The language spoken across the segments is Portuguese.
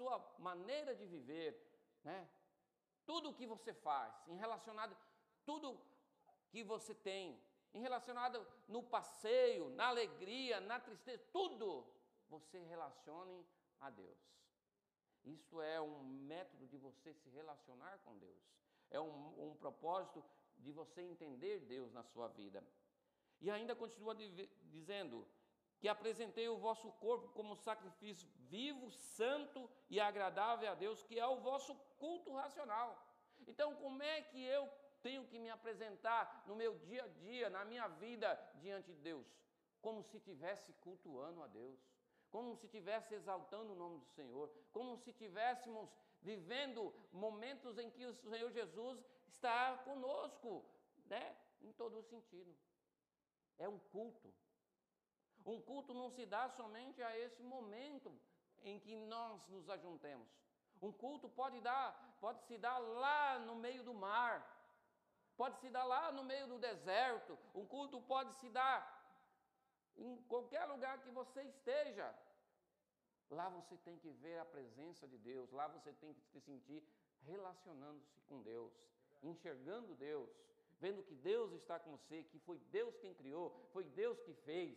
sua maneira de viver, né? Tudo o que você faz, em relacionado tudo que você tem, em relacionado no passeio, na alegria, na tristeza, tudo você relacione a Deus. Isso é um método de você se relacionar com Deus. É um, um propósito de você entender Deus na sua vida. E ainda continua dizendo que apresentei o vosso corpo como sacrifício vivo, santo e agradável a Deus, que é o vosso culto racional. Então, como é que eu tenho que me apresentar no meu dia a dia, na minha vida diante de Deus? Como se estivesse cultuando a Deus, como se estivesse exaltando o nome do Senhor, como se estivéssemos vivendo momentos em que o Senhor Jesus está conosco, né? Em todo o sentido. É um culto. Um culto não se dá somente a esse momento em que nós nos ajuntemos. Um culto pode dar, pode se dar lá no meio do mar, pode se dar lá no meio do deserto. Um culto pode se dar em qualquer lugar que você esteja. Lá você tem que ver a presença de Deus, lá você tem que se sentir relacionando-se com Deus, enxergando Deus, vendo que Deus está com você, que foi Deus quem criou, foi Deus que fez,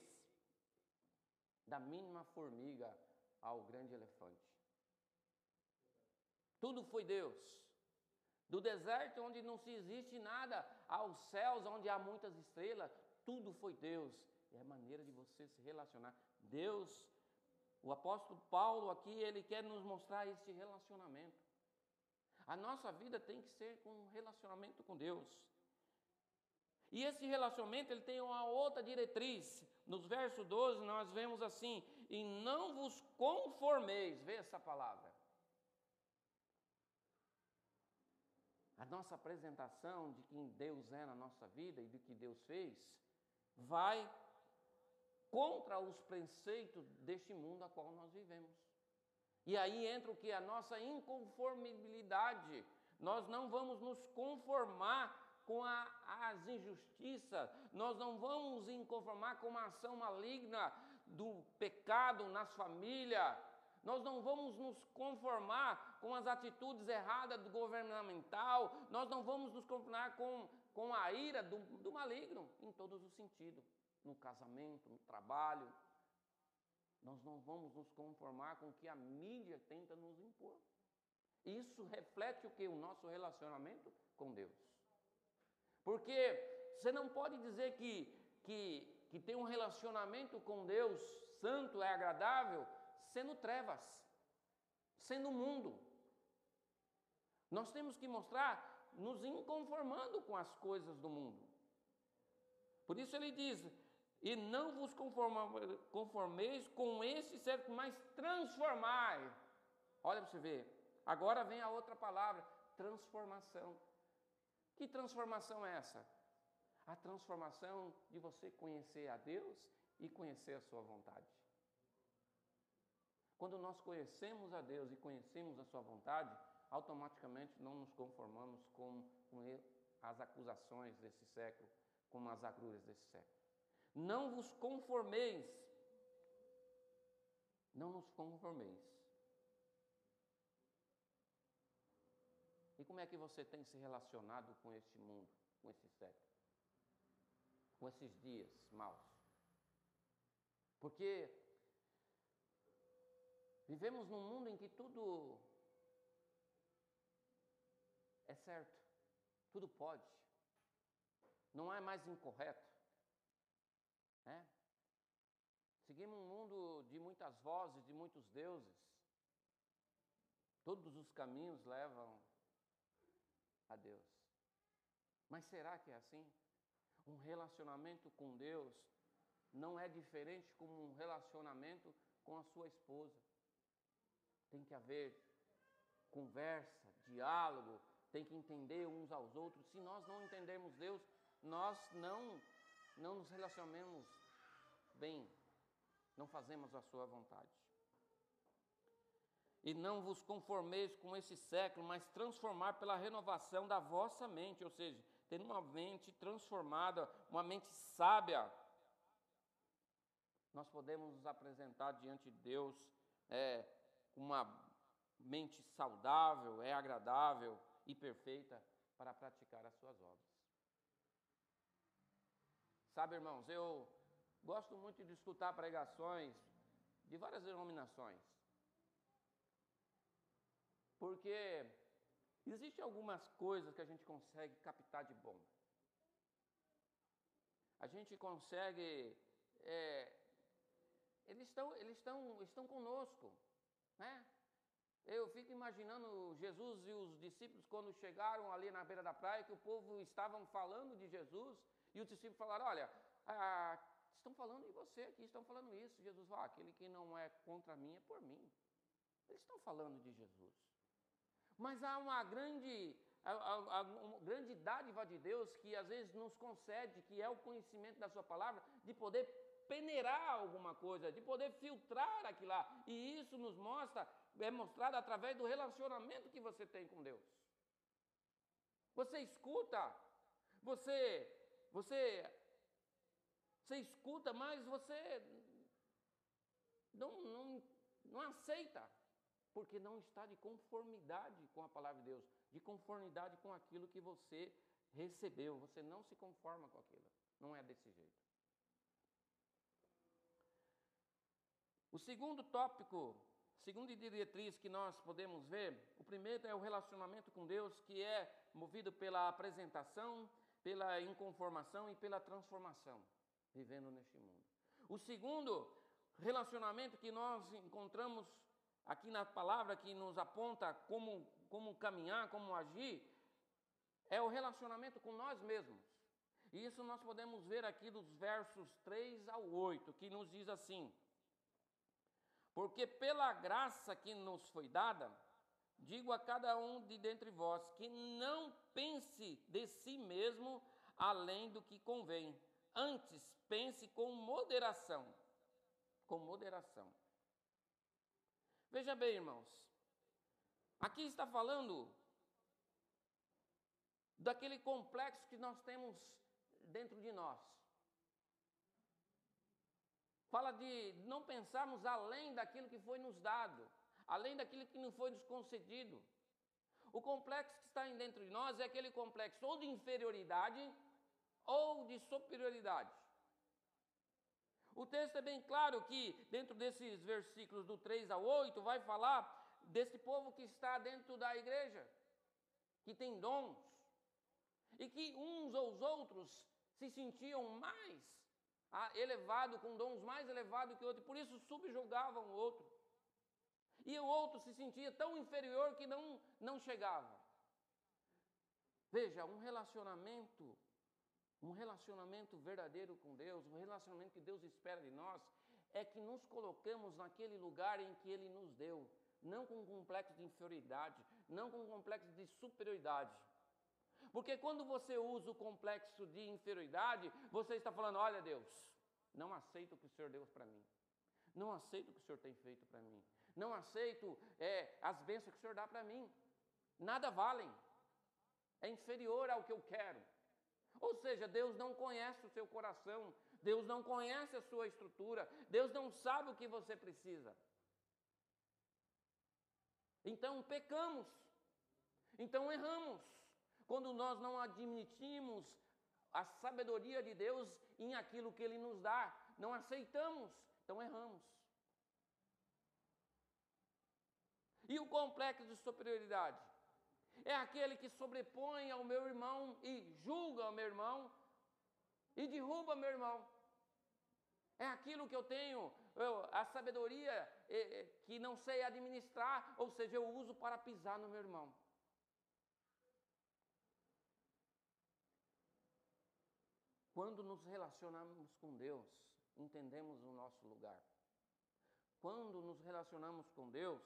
da mínima formiga ao grande elefante. Tudo foi Deus. Do deserto onde não se existe nada, aos céus onde há muitas estrelas, tudo foi Deus. É a maneira de você se relacionar. Deus, o apóstolo Paulo aqui, ele quer nos mostrar esse relacionamento. A nossa vida tem que ser com um relacionamento com Deus. E esse relacionamento ele tem uma outra diretriz. Nos versos 12 nós vemos assim: "E não vos conformeis", vê essa palavra. A nossa apresentação de quem Deus é na nossa vida e do que Deus fez vai contra os preceitos deste mundo a qual nós vivemos. E aí entra o que? A nossa inconformabilidade. Nós não vamos nos conformar com a, as injustiças, nós não vamos nos conformar com uma ação maligna do pecado nas famílias, nós não vamos nos conformar com as atitudes erradas do governamental, nós não vamos nos conformar com, com a ira do, do maligno, em todos os sentidos, no casamento, no trabalho. Nós não vamos nos conformar com o que a mídia tenta nos impor. Isso reflete o que? O nosso relacionamento com Deus. Porque você não pode dizer que, que, que tem um relacionamento com Deus santo, é agradável, sendo trevas, sendo mundo. Nós temos que mostrar nos inconformando com as coisas do mundo. Por isso ele diz: e não vos conformeis com esse certo, mas transformai. Olha para você ver. Agora vem a outra palavra: transformação. Que transformação é essa? A transformação de você conhecer a Deus e conhecer a sua vontade. Quando nós conhecemos a Deus e conhecemos a sua vontade, automaticamente não nos conformamos com, as acusações desse século, com as agruras desse século. Não vos conformeis, não nos conformeis E como é que você tem se relacionado com este mundo, com esse século? Com esses dias maus? Porque vivemos num mundo em que tudo é certo, tudo pode, não é mais incorreto. Né? Seguimos um mundo de muitas vozes, de muitos deuses. Todos os caminhos levam a Deus. Mas será que é assim? Um relacionamento com Deus não é diferente como um relacionamento com a sua esposa. Tem que haver conversa, diálogo, tem que entender uns aos outros. Se nós não entendermos Deus, nós não não nos relacionamos bem, não fazemos a sua vontade. E não vos conformeis com esse século, mas transformar pela renovação da vossa mente, ou seja, ter uma mente transformada, uma mente sábia. Nós podemos nos apresentar diante de Deus é, com uma mente saudável, é agradável e perfeita para praticar as suas obras. Sabe, irmãos, eu gosto muito de escutar pregações de várias denominações. Porque existem algumas coisas que a gente consegue captar de bom. A gente consegue. É, eles estão, eles estão, estão conosco, né? Eu fico imaginando Jesus e os discípulos quando chegaram ali na beira da praia, que o povo estavam falando de Jesus, e os discípulos falaram: Olha, ah, estão falando de você aqui, estão falando isso. Jesus falou: ah, aquele que não é contra mim é por mim. Eles estão falando de Jesus. Mas há uma grande, uma grande dádiva de Deus que às vezes nos concede, que é o conhecimento da Sua palavra, de poder peneirar alguma coisa, de poder filtrar aquilo lá. E isso nos mostra é mostrado através do relacionamento que você tem com Deus. Você escuta, você, você, você escuta, mas você não, não, não aceita, porque não está de conformidade com a palavra de Deus, de conformidade com aquilo que você recebeu. Você não se conforma com aquilo. Não é desse jeito. O segundo tópico Segunda diretriz que nós podemos ver, o primeiro é o relacionamento com Deus, que é movido pela apresentação, pela inconformação e pela transformação, vivendo neste mundo. O segundo relacionamento que nós encontramos aqui na palavra, que nos aponta como, como caminhar, como agir, é o relacionamento com nós mesmos. E isso nós podemos ver aqui dos versos 3 ao 8, que nos diz assim: porque pela graça que nos foi dada, digo a cada um de dentre vós que não pense de si mesmo além do que convém. Antes, pense com moderação. Com moderação. Veja bem, irmãos. Aqui está falando daquele complexo que nós temos dentro de nós. Fala de não pensarmos além daquilo que foi nos dado, além daquilo que nos foi nos concedido. O complexo que está dentro de nós é aquele complexo ou de inferioridade ou de superioridade. O texto é bem claro que, dentro desses versículos do 3 ao 8, vai falar desse povo que está dentro da igreja, que tem dons, e que uns ou os outros se sentiam mais elevado, com dons mais elevados que o outro, por isso subjugavam o outro. E o outro se sentia tão inferior que não, não chegava. Veja, um relacionamento, um relacionamento verdadeiro com Deus, um relacionamento que Deus espera de nós, é que nos colocamos naquele lugar em que Ele nos deu, não com um complexo de inferioridade, não com um complexo de superioridade. Porque quando você usa o complexo de inferioridade, você está falando: olha, Deus, não aceito o que o Senhor deu para mim. Não aceito o que o Senhor tem feito para mim. Não aceito é, as bênçãos que o Senhor dá para mim. Nada valem. É inferior ao que eu quero. Ou seja, Deus não conhece o seu coração. Deus não conhece a sua estrutura. Deus não sabe o que você precisa. Então pecamos. Então erramos quando nós não admitimos a sabedoria de Deus em aquilo que Ele nos dá, não aceitamos, então erramos. E o complexo de superioridade? É aquele que sobrepõe ao meu irmão e julga ao meu irmão e derruba meu irmão. É aquilo que eu tenho, eu, a sabedoria que não sei administrar, ou seja, eu uso para pisar no meu irmão. Quando nos relacionamos com Deus, entendemos o nosso lugar. Quando nos relacionamos com Deus,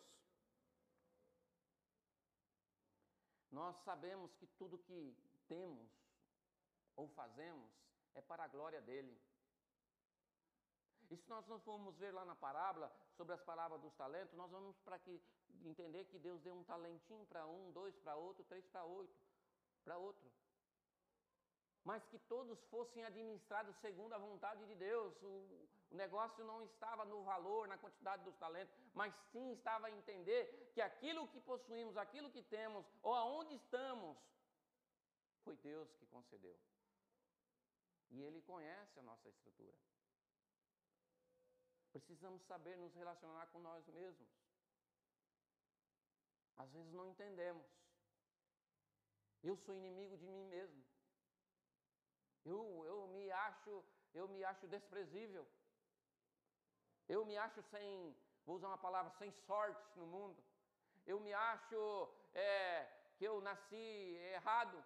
nós sabemos que tudo que temos ou fazemos é para a glória dele. E se nós não formos ver lá na parábola sobre as palavras dos talentos, nós vamos para que entender que Deus deu um talentinho para um, dois para outro, três para oito, para outro mas que todos fossem administrados segundo a vontade de Deus. O, O negócio não estava no valor, na quantidade dos talentos, mas sim estava a entender que aquilo que possuímos, aquilo que temos, ou aonde estamos, foi Deus que concedeu. E Ele conhece a nossa estrutura. Precisamos saber nos relacionar com nós mesmos. Às vezes não entendemos. Eu sou inimigo de mim mesmo. Eu, eu me acho, eu me acho desprezível. Eu me acho sem, vou usar uma palavra, sem sorte no mundo. Eu me acho é, que eu nasci errado.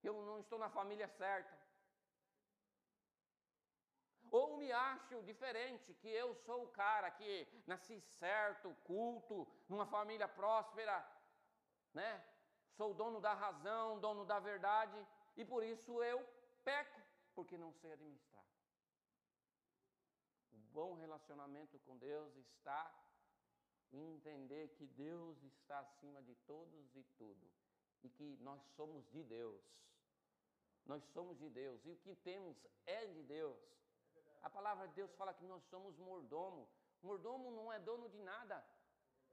Que eu não estou na família certa. Ou me acho diferente, que eu sou o cara que nasci certo, culto, numa família próspera, né? Sou dono da razão, dono da verdade, e por isso eu peco, porque não sei administrar. O bom relacionamento com Deus está em entender que Deus está acima de todos e tudo, e que nós somos de Deus. Nós somos de Deus, e o que temos é de Deus. A palavra de Deus fala que nós somos mordomo. Mordomo não é dono de nada.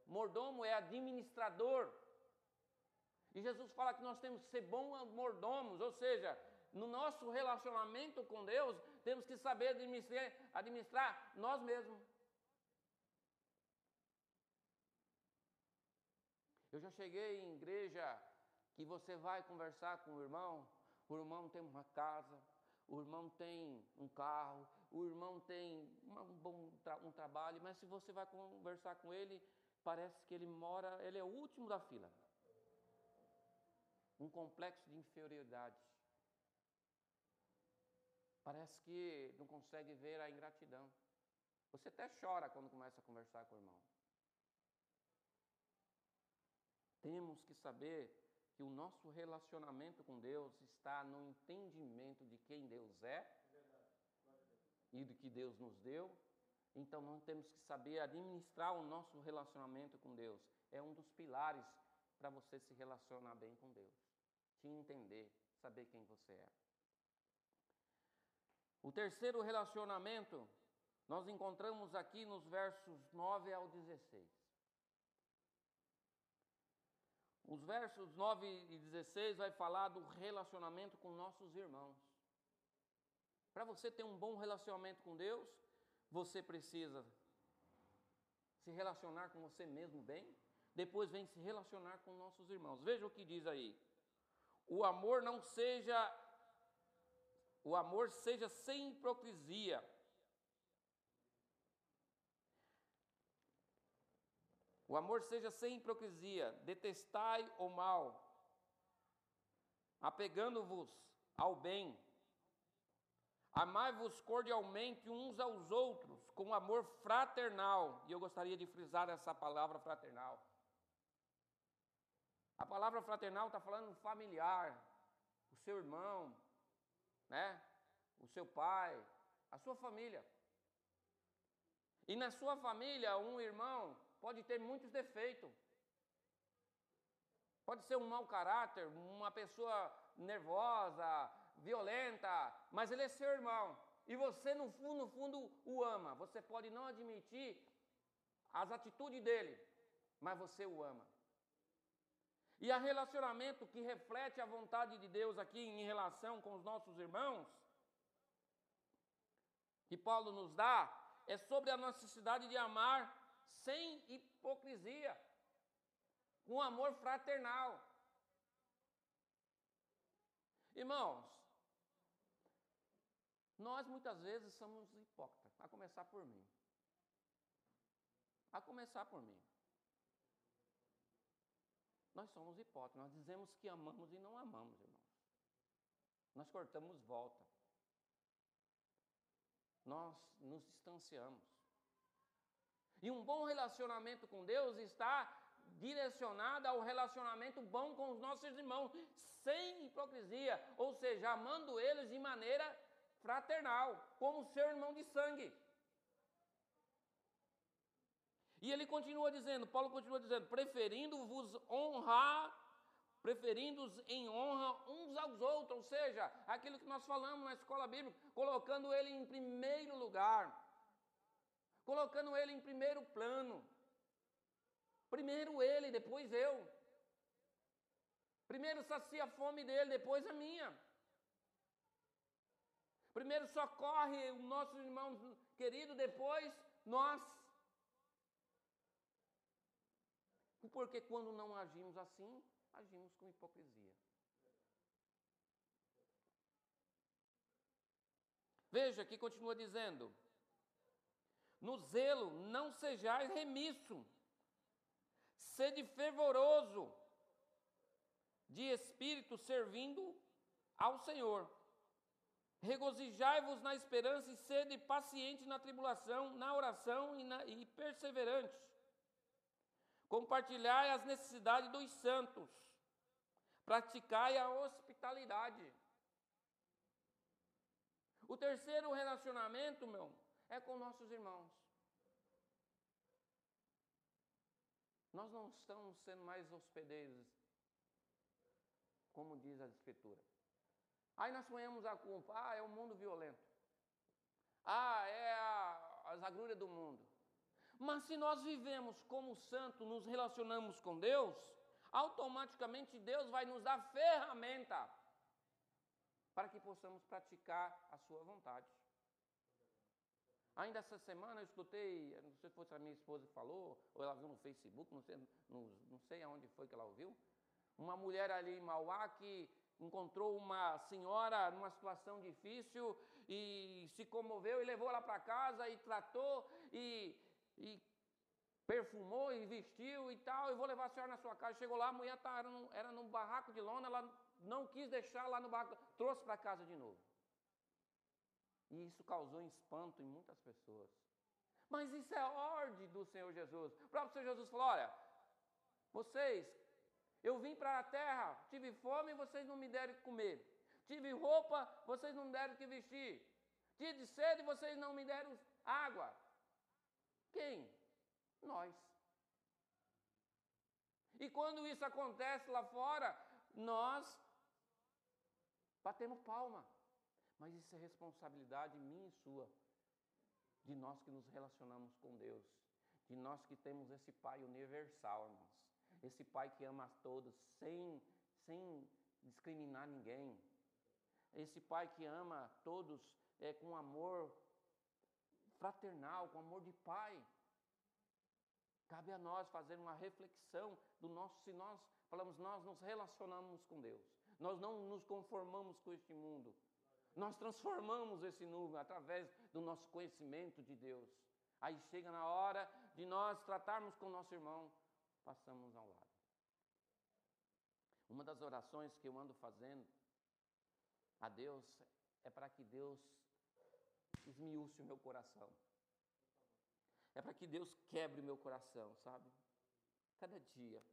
Mordomo é administrador. E Jesus fala que nós temos que ser bons mordomos, ou seja, no nosso relacionamento com Deus, temos que saber administrar, administrar nós mesmos. Eu já cheguei em igreja que você vai conversar com o irmão, o irmão tem uma casa, o irmão tem um carro, o irmão tem um bom tra um trabalho, mas se você vai conversar com ele, parece que ele mora, ele é o último da fila. Um complexo de inferioridade. Parece que não consegue ver a ingratidão. Você até chora quando começa a conversar com o irmão. Temos que saber que o nosso relacionamento com Deus está no entendimento de quem Deus é e do que Deus nos deu. Então nós temos que saber administrar o nosso relacionamento com Deus. É um dos pilares para você se relacionar bem com Deus. Te entender, saber quem você é. O terceiro relacionamento nós encontramos aqui nos versos 9 ao 16. Os versos 9 e 16 vai falar do relacionamento com nossos irmãos. Para você ter um bom relacionamento com Deus, você precisa se relacionar com você mesmo bem, depois vem se relacionar com nossos irmãos. Veja o que diz aí. O amor não seja o amor seja sem hipocrisia. O amor seja sem hipocrisia, detestai o mal, apegando-vos ao bem. Amai-vos cordialmente uns aos outros, com amor fraternal. E eu gostaria de frisar essa palavra fraternal. A palavra fraternal está falando familiar, o seu irmão, né? o seu pai, a sua família. E na sua família, um irmão pode ter muitos defeitos. Pode ser um mau caráter, uma pessoa nervosa, violenta, mas ele é seu irmão. E você, no fundo, no fundo, o ama. Você pode não admitir as atitudes dele, mas você o ama. E a relacionamento que reflete a vontade de Deus aqui em relação com os nossos irmãos, que Paulo nos dá, é sobre a necessidade de amar sem hipocrisia, com amor fraternal. Irmãos, nós muitas vezes somos hipócritas, a começar por mim. A começar por mim. Nós somos hipócritas, nós dizemos que amamos e não amamos, irmãos. Nós cortamos volta. Nós nos distanciamos. E um bom relacionamento com Deus está direcionado ao relacionamento bom com os nossos irmãos, sem hipocrisia, ou seja, amando eles de maneira fraternal, como seu irmão de sangue. E ele continua dizendo, Paulo continua dizendo, preferindo vos honrar preferindo-os em honra uns aos outros, ou seja, aquilo que nós falamos na escola bíblica, colocando ele em primeiro lugar, colocando ele em primeiro plano. Primeiro ele, depois eu. Primeiro sacia a fome dele, depois a minha. Primeiro socorre o nosso irmão querido, depois nós. Porque quando não agimos assim, agimos com hipocrisia. Veja que continua dizendo: No zelo não sejais remisso, sede fervoroso de espírito servindo ao Senhor. Regozijai-vos na esperança e sede paciente na tribulação, na oração e, na, e perseverantes. Compartilhai as necessidades dos santos. Praticai a hospitalidade. O terceiro relacionamento, meu, é com nossos irmãos. Nós não estamos sendo mais hospedeiros, como diz a Escritura. Aí nós sonhamos a culpa, ah, é o mundo violento. Ah, é a, as agruras do mundo. Mas se nós vivemos como santo, nos relacionamos com Deus, automaticamente Deus vai nos dar ferramenta para que possamos praticar a sua vontade. Ainda essa semana eu escutei, não sei se foi a minha esposa que falou, ou ela viu no Facebook, não sei, não, não sei aonde foi que ela ouviu, uma mulher ali em Mauá que encontrou uma senhora numa situação difícil e se comoveu e levou ela para casa e tratou e, e perfumou e vestiu e tal, eu vou levar a senhora na sua casa. Chegou lá, a mulher tá, era, num, era num barraco de lona, ela não quis deixar lá no barraco, trouxe para casa de novo. E isso causou espanto em muitas pessoas. Mas isso é ordem do Senhor Jesus. O próprio Senhor Jesus falou: olha, vocês, eu vim para a terra, tive fome e vocês não me deram que comer. Tive roupa, vocês não me deram que vestir. Tive sede vocês não me deram água. Quem? Nós. E quando isso acontece lá fora, nós batemos palma. Mas isso é responsabilidade minha e sua, de nós que nos relacionamos com Deus, de nós que temos esse Pai universal, irmãos. Esse Pai que ama a todos, sem, sem discriminar ninguém. Esse Pai que ama todos é, com amor fraternal, com amor de Pai. Cabe a nós fazer uma reflexão do nosso, se nós falamos, nós nos relacionamos com Deus, nós não nos conformamos com este mundo, nós transformamos esse número através do nosso conhecimento de Deus. Aí chega na hora de nós tratarmos com nosso irmão, passamos ao lado. Uma das orações que eu ando fazendo a Deus é para que Deus esmiúce o meu coração. É para que Deus quebre o meu coração, sabe? Cada dia.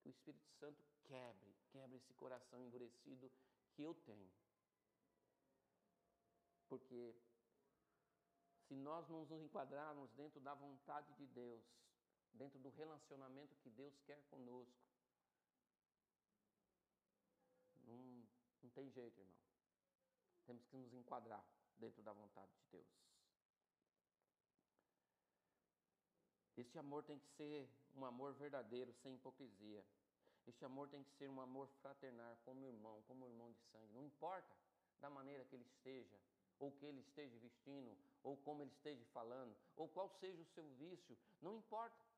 Que o Espírito Santo quebre, quebre esse coração endurecido que eu tenho. Porque se nós não nos enquadrarmos dentro da vontade de Deus, dentro do relacionamento que Deus quer conosco, não, não tem jeito, irmão. Temos que nos enquadrar dentro da vontade de Deus. Este amor tem que ser um amor verdadeiro, sem hipocrisia. Este amor tem que ser um amor fraternal, como irmão, como irmão de sangue. Não importa da maneira que ele esteja, ou que ele esteja vestindo, ou como ele esteja falando, ou qual seja o seu vício, não importa.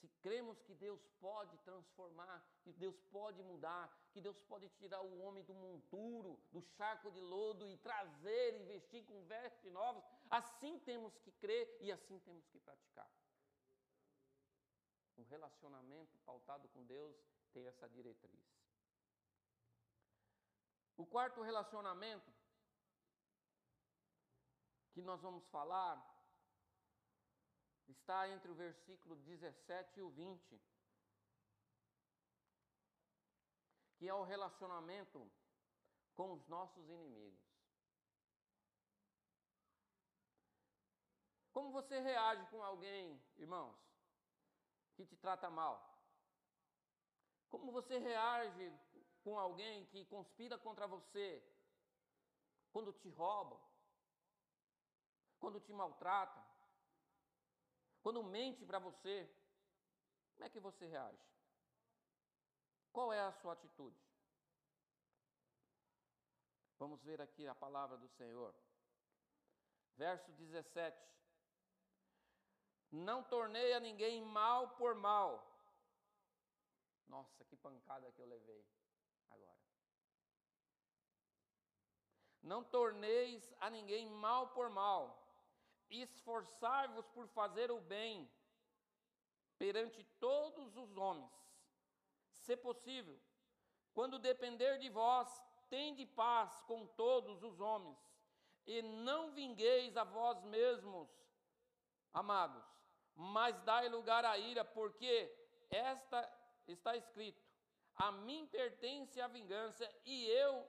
Se cremos que Deus pode transformar, que Deus pode mudar, que Deus pode tirar o homem do monturo, do charco de lodo e trazer e vestir com vestes novas, assim temos que crer e assim temos que praticar. Um relacionamento pautado com Deus tem essa diretriz. O quarto relacionamento que nós vamos falar está entre o versículo 17 e o 20, que é o relacionamento com os nossos inimigos. Como você reage com alguém, irmãos, que te trata mal? Como você reage com alguém que conspira contra você? Quando te roubam? Quando te maltratam? Quando mente para você? Como é que você reage? Qual é a sua atitude? Vamos ver aqui a palavra do Senhor. Verso 17. Não tornei a ninguém mal por mal. Nossa, que pancada que eu levei agora. Não torneis a ninguém mal por mal. Esforçai-vos por fazer o bem perante todos os homens. Se possível, quando depender de vós, tende paz com todos os homens, e não vingueis a vós mesmos, amados, mas dai lugar à ira, porque esta está escrito: A mim pertence a vingança, e eu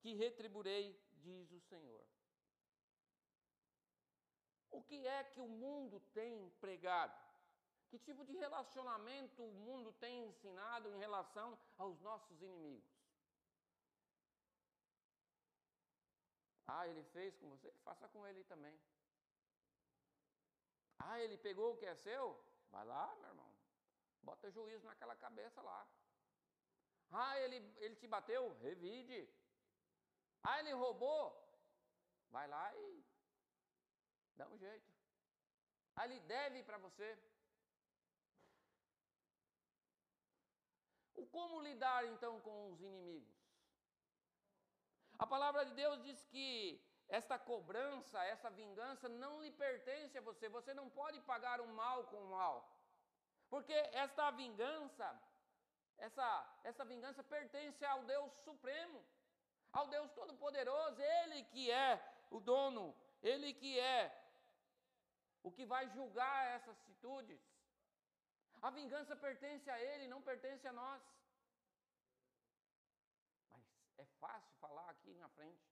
que retribuirei, diz o Senhor. O que é que o mundo tem pregado? Que tipo de relacionamento o mundo tem ensinado em relação aos nossos inimigos? Ah, ele fez com você? Faça com ele também. Ah, ele pegou o que é seu? Vai lá, meu irmão. Bota juízo naquela cabeça lá. Ah, ele, ele te bateu? Revide. Ah, ele roubou? Vai lá e dá um jeito. Ele deve para você. O como lidar então com os inimigos? A palavra de Deus diz que esta cobrança, essa vingança não lhe pertence a você. Você não pode pagar o mal com o mal. Porque esta vingança, essa, essa vingança pertence ao Deus Supremo, ao Deus Todo-Poderoso, Ele que é o dono, Ele que é o que vai julgar essas atitudes. A vingança pertence a Ele, não pertence a nós. Mas é fácil falar aqui na frente.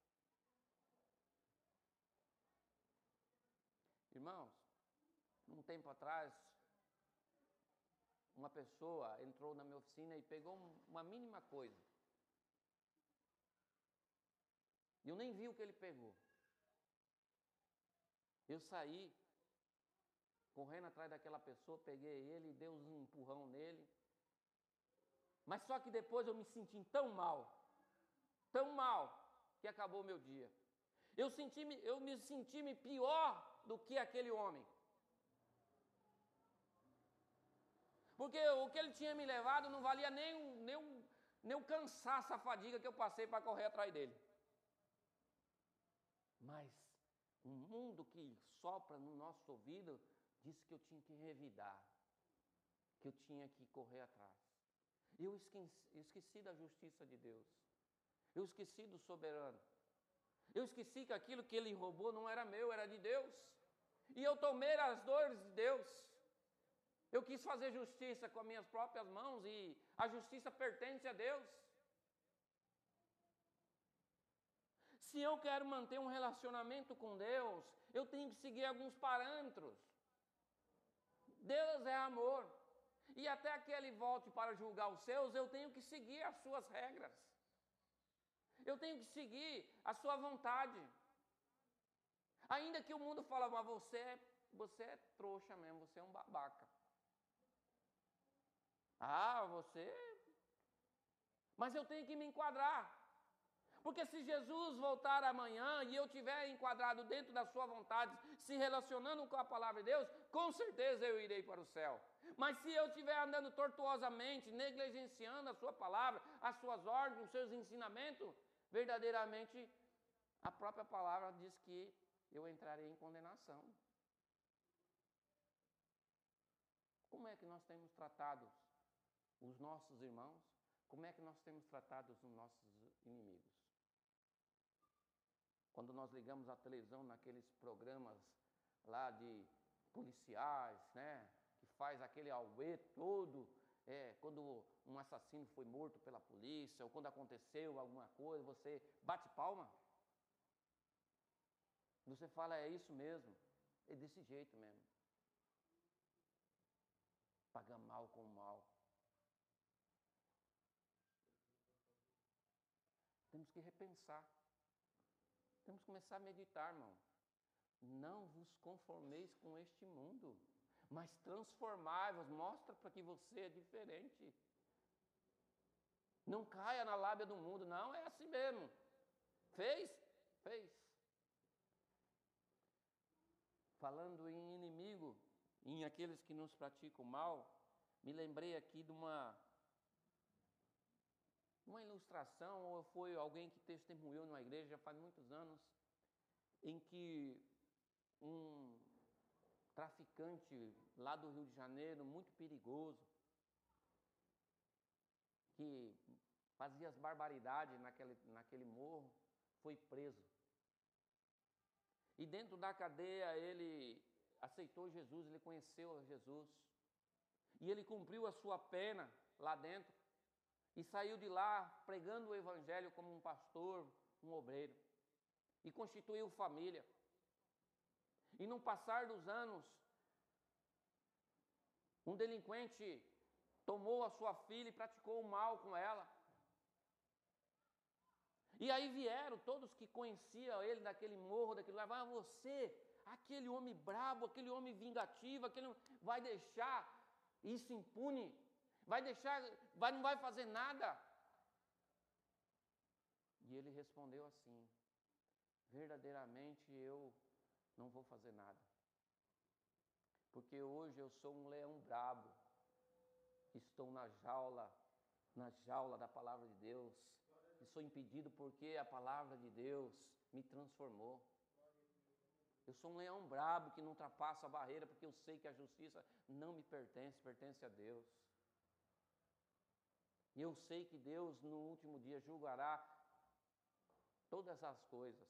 Irmãos, um tempo atrás, uma pessoa entrou na minha oficina e pegou uma mínima coisa. Eu nem vi o que ele pegou. Eu saí correndo atrás daquela pessoa, peguei ele, dei um empurrão nele. Mas só que depois eu me senti tão mal, tão mal, que acabou o meu dia. Eu, senti, eu me senti pior do que aquele homem. Porque o que ele tinha me levado não valia nem o, nem o, nem o cansaço, a fadiga que eu passei para correr atrás dele. Mas um mundo que sopra no nosso ouvido disse que eu tinha que revidar, que eu tinha que correr atrás. Eu esqueci, esqueci da justiça de Deus. Eu esqueci do soberano. Eu esqueci que aquilo que ele roubou não era meu, era de Deus. E eu tomei as dores de Deus. Eu quis fazer justiça com as minhas próprias mãos e a justiça pertence a Deus. Se eu quero manter um relacionamento com Deus, eu tenho que seguir alguns parâmetros. Deus é amor. E até que Ele volte para julgar os seus, eu tenho que seguir as suas regras. Eu tenho que seguir a sua vontade. Ainda que o mundo fale, mas você, você é trouxa mesmo, você é um babaca. Ah, você. Mas eu tenho que me enquadrar. Porque se Jesus voltar amanhã e eu tiver enquadrado dentro da sua vontade, se relacionando com a palavra de Deus, com certeza eu irei para o céu. Mas se eu estiver andando tortuosamente, negligenciando a sua palavra, as suas ordens, os seus ensinamentos, verdadeiramente a própria palavra diz que eu entrarei em condenação. Como é que nós temos tratado os nossos irmãos? Como é que nós temos tratado os nossos inimigos? Quando nós ligamos a televisão naqueles programas lá de policiais, né? Que faz aquele auê todo, é, quando um assassino foi morto pela polícia, ou quando aconteceu alguma coisa, você bate palma. Você fala, é isso mesmo, é desse jeito mesmo. Paga mal com mal. Temos que repensar. Temos que começar a meditar, irmão. Não vos conformeis com este mundo, mas transformai-vos, mostra para que você é diferente. Não caia na lábia do mundo, não, é assim mesmo. Fez? Fez. Falando em inimigo, em aqueles que nos praticam mal, me lembrei aqui de uma uma ilustração, ou foi alguém que testemunhou numa igreja faz muitos anos, em que um traficante lá do Rio de Janeiro, muito perigoso, que fazia as barbaridades naquele, naquele morro, foi preso. E dentro da cadeia ele aceitou Jesus, ele conheceu Jesus. E ele cumpriu a sua pena lá dentro. E saiu de lá pregando o Evangelho como um pastor, um obreiro. E constituiu família. E no passar dos anos, um delinquente tomou a sua filha e praticou o mal com ela. E aí vieram todos que conheciam ele daquele morro, daquele lugar, ah, você, aquele homem brabo, aquele homem vingativo, aquele vai deixar isso impune, vai deixar, vai, não vai fazer nada. E ele respondeu assim: verdadeiramente eu não vou fazer nada. Porque hoje eu sou um leão brabo, estou na jaula, na jaula da palavra de Deus, e sou impedido porque a palavra de Deus me transformou. Eu sou um leão brabo que não ultrapassa a barreira, porque eu sei que a justiça não me pertence, pertence a Deus. E eu sei que Deus no último dia julgará todas as coisas.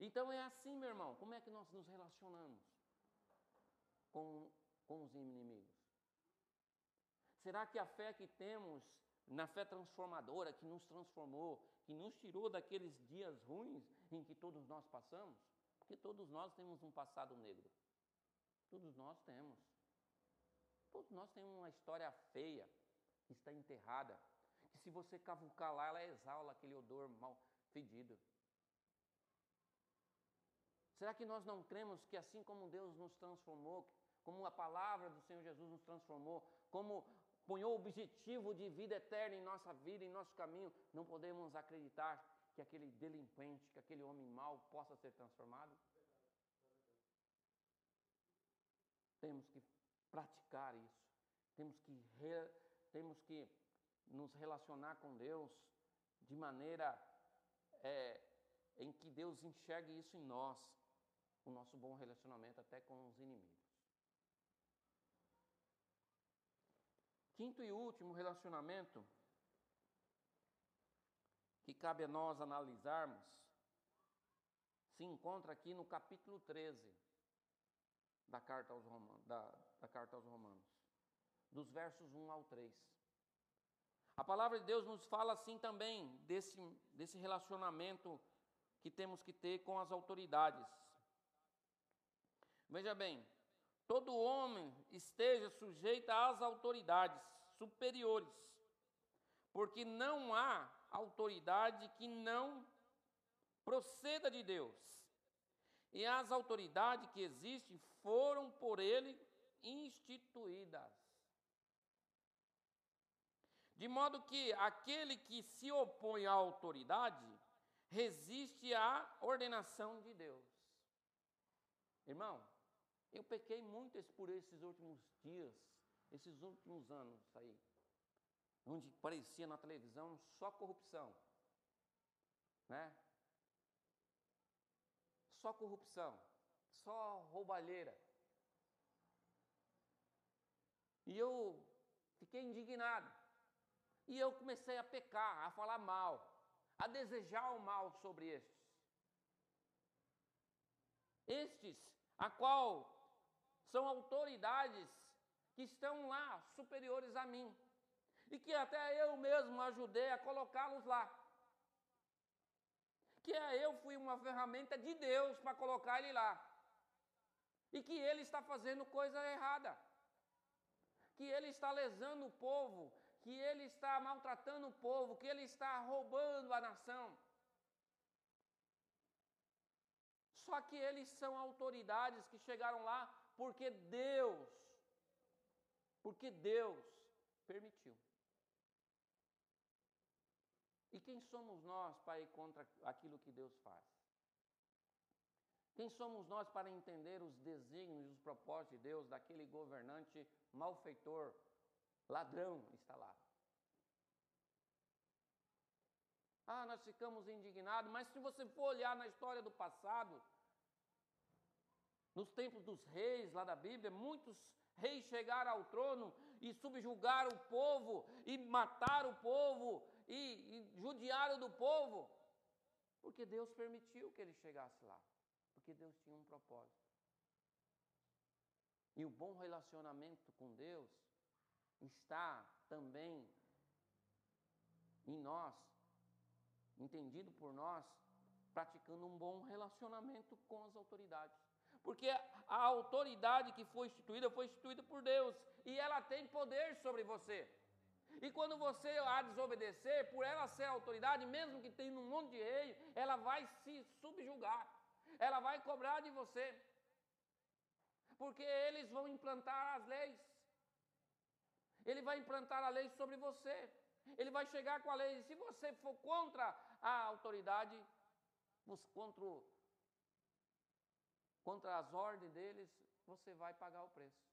Então é assim, meu irmão, como é que nós nos relacionamos com, com os inimigos? Será que a fé que temos, na fé transformadora, que nos transformou, que nos tirou daqueles dias ruins em que todos nós passamos? Porque todos nós temos um passado negro. Todos nós temos. Todos nós temos uma história feia, que está enterrada, que se você cavucar lá, ela exala aquele odor mal fedido. Será que nós não cremos que assim como Deus nos transformou, como a palavra do Senhor Jesus nos transformou, como ponhou o objetivo de vida eterna em nossa vida, em nosso caminho, não podemos acreditar que aquele delinquente, que aquele homem mau possa ser transformado? Temos que praticar isso. Temos que, re, temos que nos relacionar com Deus de maneira é, em que Deus enxergue isso em nós o nosso bom relacionamento até com os inimigos. Quinto e último relacionamento que cabe a nós analisarmos se encontra aqui no capítulo 13 da carta aos Romanos, da, da carta aos Romanos, dos versos 1 ao 3. A palavra de Deus nos fala assim também desse, desse relacionamento que temos que ter com as autoridades. Veja bem, todo homem esteja sujeito às autoridades superiores, porque não há autoridade que não proceda de Deus. E as autoridades que existem foram por ele instituídas. De modo que aquele que se opõe à autoridade resiste à ordenação de Deus. Irmão, eu pequei muito por esses últimos dias, esses últimos anos aí, onde parecia na televisão só corrupção, né? Só corrupção, só roubalheira. E eu fiquei indignado. E eu comecei a pecar, a falar mal, a desejar o mal sobre estes. Estes, a qual são autoridades que estão lá, superiores a mim, e que até eu mesmo ajudei a colocá-los lá. Que é, eu fui uma ferramenta de Deus para colocar ele lá. E que ele está fazendo coisa errada. Que ele está lesando o povo, que ele está maltratando o povo, que ele está roubando a nação. Só que eles são autoridades que chegaram lá porque Deus, porque Deus permitiu. E quem somos nós para ir contra aquilo que Deus faz? Quem somos nós para entender os desígnios e os propósitos de Deus daquele governante malfeitor, ladrão instalado? Ah, nós ficamos indignados, mas se você for olhar na história do passado, nos tempos dos reis lá da Bíblia, muitos reis chegaram ao trono e subjugaram o povo, e mataram o povo, e, e judiaram do povo, porque Deus permitiu que ele chegasse lá, porque Deus tinha um propósito. E o bom relacionamento com Deus está também em nós, entendido por nós, praticando um bom relacionamento com as autoridades. Porque a autoridade que foi instituída foi instituída por Deus e ela tem poder sobre você. E quando você a desobedecer, por ela ser autoridade, mesmo que tenha um monte de rei, ela vai se subjugar, ela vai cobrar de você, porque eles vão implantar as leis, ele vai implantar a lei sobre você, ele vai chegar com a lei, e se você for contra a autoridade, contra contra as ordens deles, você vai pagar o preço.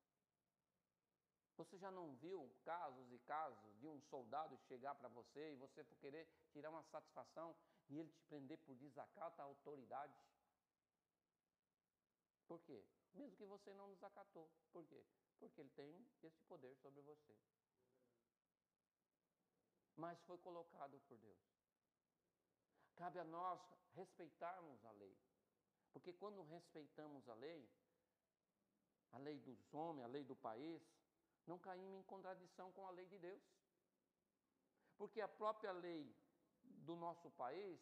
Você já não viu casos e casos de um soldado chegar para você e você for querer tirar uma satisfação e ele te prender por desacato à autoridade? Por quê? Mesmo que você não desacatou. Por quê? Porque ele tem esse poder sobre você. Mas foi colocado por Deus. Cabe a nós respeitarmos a lei. Porque quando respeitamos a lei, a lei dos homens, a lei do país, não caímos em contradição com a lei de Deus. Porque a própria lei do nosso país,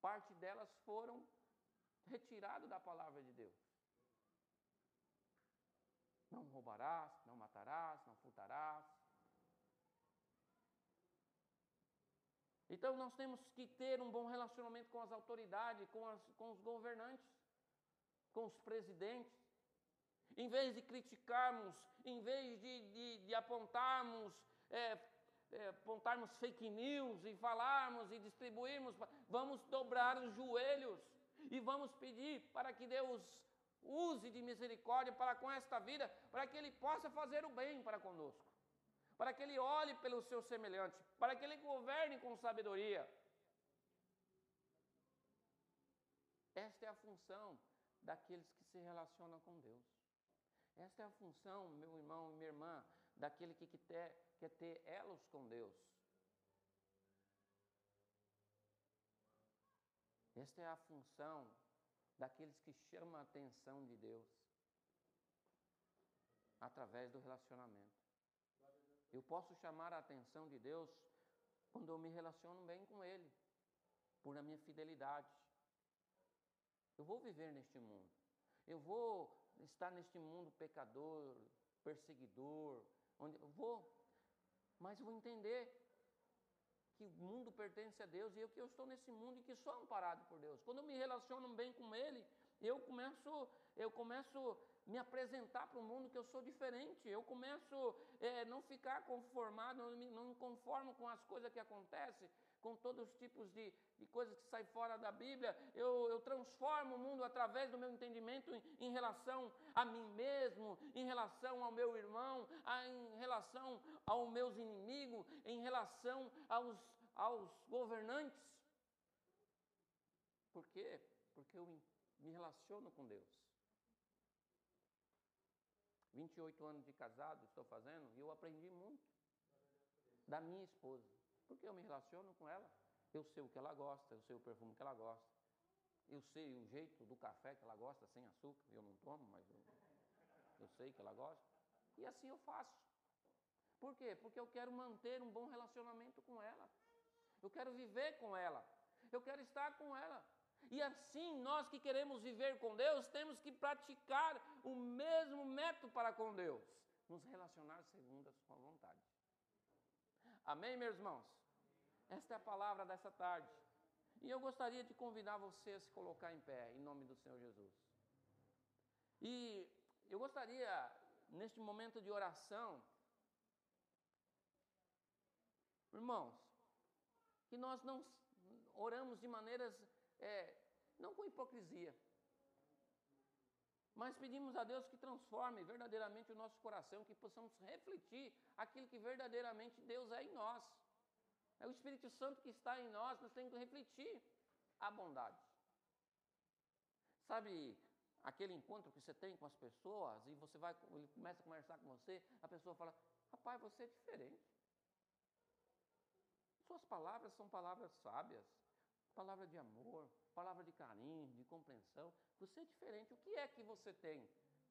parte delas foram retiradas da palavra de Deus. Não roubarás, não matarás, não furtarás. Então nós temos que ter um bom relacionamento com as autoridades, com, as, com os governantes com os presidentes. Em vez de criticarmos, em vez de, de, de apontarmos, é, é, apontarmos fake news e falarmos e distribuirmos, vamos dobrar os joelhos e vamos pedir para que Deus use de misericórdia para com esta vida, para que Ele possa fazer o bem para conosco, para que Ele olhe pelo seu semelhante, para que Ele governe com sabedoria. Esta é a função daqueles que se relacionam com Deus. Esta é a função, meu irmão e minha irmã, daquele que quer, quer ter elos com Deus. Esta é a função daqueles que chamam a atenção de Deus através do relacionamento. Eu posso chamar a atenção de Deus quando eu me relaciono bem com Ele, por a minha fidelidade. Eu vou viver neste mundo. Eu vou estar neste mundo pecador, perseguidor, onde eu vou, mas eu vou entender que o mundo pertence a Deus e eu que eu estou nesse mundo e que sou amparado por Deus. Quando eu me relaciono bem com Ele, eu começo, eu começo me apresentar para o mundo que eu sou diferente. Eu começo é, não ficar conformado, não me, não me conformo com as coisas que acontecem, com todos os tipos de, de coisas que saem fora da Bíblia. Eu, eu transformo o mundo através do meu entendimento em, em, relação a mim mesmo, em relação ao meu irmão, a, em relação aos meus inimigos, em relação aos, aos governantes. Por quê? Porque eu me relaciono com Deus. 28 anos de casado estou fazendo e eu aprendi muito da minha esposa. Porque eu me relaciono com ela. Eu sei o que ela gosta, eu sei o perfume que ela gosta. Eu sei o jeito do café que ela gosta, sem açúcar. Eu não tomo, mas eu, eu sei que ela gosta. E assim eu faço. Por quê? Porque eu quero manter um bom relacionamento com ela. Eu quero viver com ela. Eu quero estar com ela. E assim, nós que queremos viver com Deus, temos que praticar o mesmo método para com Deus, nos relacionar segundo a sua vontade. Amém, meus irmãos? Esta é a palavra dessa tarde. E eu gostaria de convidar você a se colocar em pé, em nome do Senhor Jesus. E eu gostaria, neste momento de oração, irmãos, que nós não oramos de maneiras, é, não com hipocrisia, mas pedimos a Deus que transforme verdadeiramente o nosso coração, que possamos refletir aquilo que verdadeiramente Deus é em nós. É o Espírito Santo que está em nós, nós temos que refletir a bondade. Sabe aquele encontro que você tem com as pessoas e você vai, ele começa a conversar com você, a pessoa fala: "Rapaz, você é diferente". Suas palavras são palavras sábias, palavra de amor, palavra de carinho, de compreensão. Você é diferente. O que é que você tem?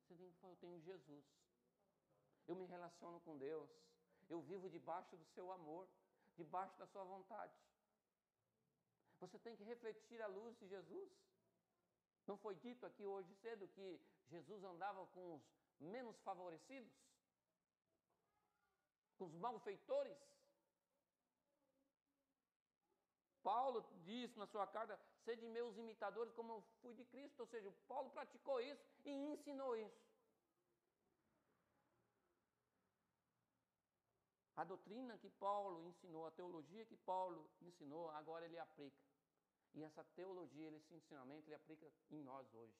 Você tem eu tenho Jesus. Eu me relaciono com Deus. Eu vivo debaixo do seu amor, debaixo da sua vontade. Você tem que refletir a luz de Jesus. Não foi dito aqui hoje cedo que Jesus andava com os menos favorecidos? Com os malfeitores? Paulo diz na sua carta: sede meus imitadores, como eu fui de Cristo. Ou seja, Paulo praticou isso e ensinou isso. A doutrina que Paulo ensinou, a teologia que Paulo ensinou, agora ele aplica. E essa teologia, esse ensinamento, ele aplica em nós hoje.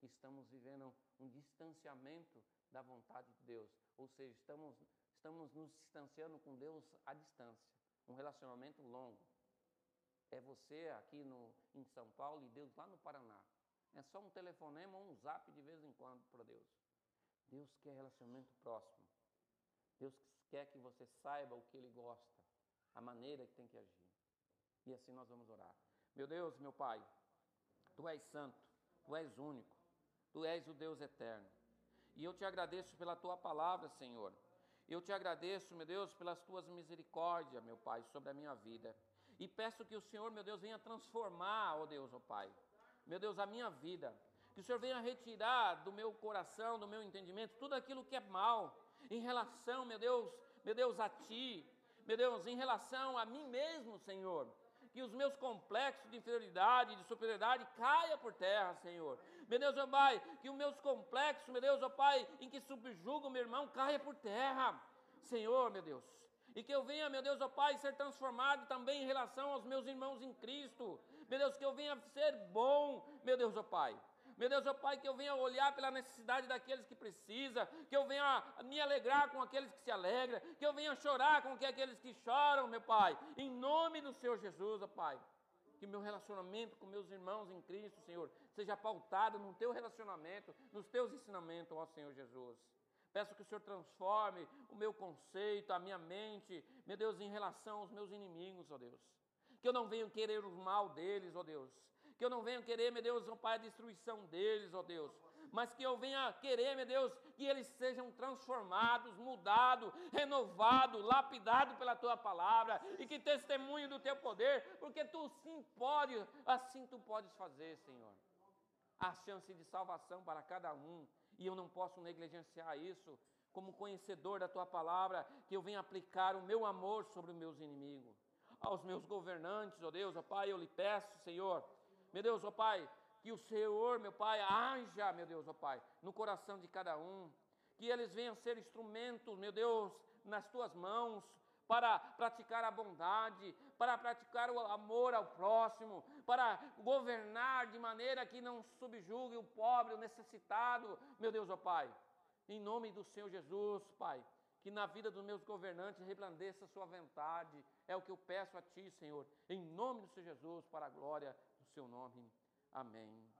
Estamos vivendo um distanciamento da vontade de Deus. Ou seja, estamos, estamos nos distanciando com Deus à distância. Um relacionamento longo. É você aqui no, em São Paulo e Deus lá no Paraná. É só um telefonema ou um zap de vez em quando para Deus. Deus quer relacionamento próximo. Deus quer que você saiba o que Ele gosta, a maneira que tem que agir. E assim nós vamos orar. Meu Deus, meu Pai, Tu és santo, Tu és único, Tu és o Deus eterno. E eu te agradeço pela Tua palavra, Senhor. Eu te agradeço, meu Deus, pelas Tuas misericórdias, meu Pai, sobre a minha vida. E peço que o Senhor, meu Deus, venha transformar, ó Deus, ó Pai, meu Deus, a minha vida. Que o Senhor venha retirar do meu coração, do meu entendimento, tudo aquilo que é mal, em relação, meu Deus, meu Deus, a Ti, meu Deus, em relação a mim mesmo, Senhor. Que os meus complexos de inferioridade, de superioridade caia por terra, Senhor. Meu Deus, ó Pai, que os meus complexos, meu Deus, ó Pai, em que subjugo meu irmão, caia por terra. Senhor, meu Deus, e que eu venha, meu Deus, ó Pai, ser transformado também em relação aos meus irmãos em Cristo. Meu Deus, que eu venha ser bom, meu Deus, ó Pai. Meu Deus, ó Pai, que eu venha olhar pela necessidade daqueles que precisam, que eu venha me alegrar com aqueles que se alegram, que eu venha chorar com aqueles que choram, meu Pai. Em nome do Senhor Jesus, ó Pai. Que meu relacionamento com meus irmãos em Cristo, Senhor, seja pautado no teu relacionamento, nos teus ensinamentos, ó Senhor Jesus. Peço que o Senhor transforme o meu conceito, a minha mente, meu Deus, em relação aos meus inimigos, ó Deus. Que eu não venha querer o mal deles, ó Deus. Que eu não venha querer, meu Deus, ó Pai, a destruição deles, ó Deus. Mas que eu venha querer, meu Deus, que eles sejam transformados, mudados, renovados, lapidados pela tua palavra e que testemunho do teu poder, porque tu sim pode, assim tu podes fazer, Senhor. A chance de salvação para cada um e eu não posso negligenciar isso, como conhecedor da tua palavra, que eu venha aplicar o meu amor sobre os meus inimigos. Aos meus governantes, ó Deus, ó Pai, eu lhe peço, Senhor, meu Deus, ó Pai, que o Senhor, meu Pai, haja, meu Deus, ó Pai, no coração de cada um, que eles venham ser instrumentos, meu Deus, nas tuas mãos, para praticar a bondade, para praticar o amor ao próximo, para governar de maneira que não subjugue o pobre, o necessitado, meu Deus, ó Pai. Em nome do Senhor Jesus, Pai, que na vida dos meus governantes resplandeça a sua vontade. É o que eu peço a Ti, Senhor, em nome do Senhor Jesus, para a glória do Seu nome. Amém.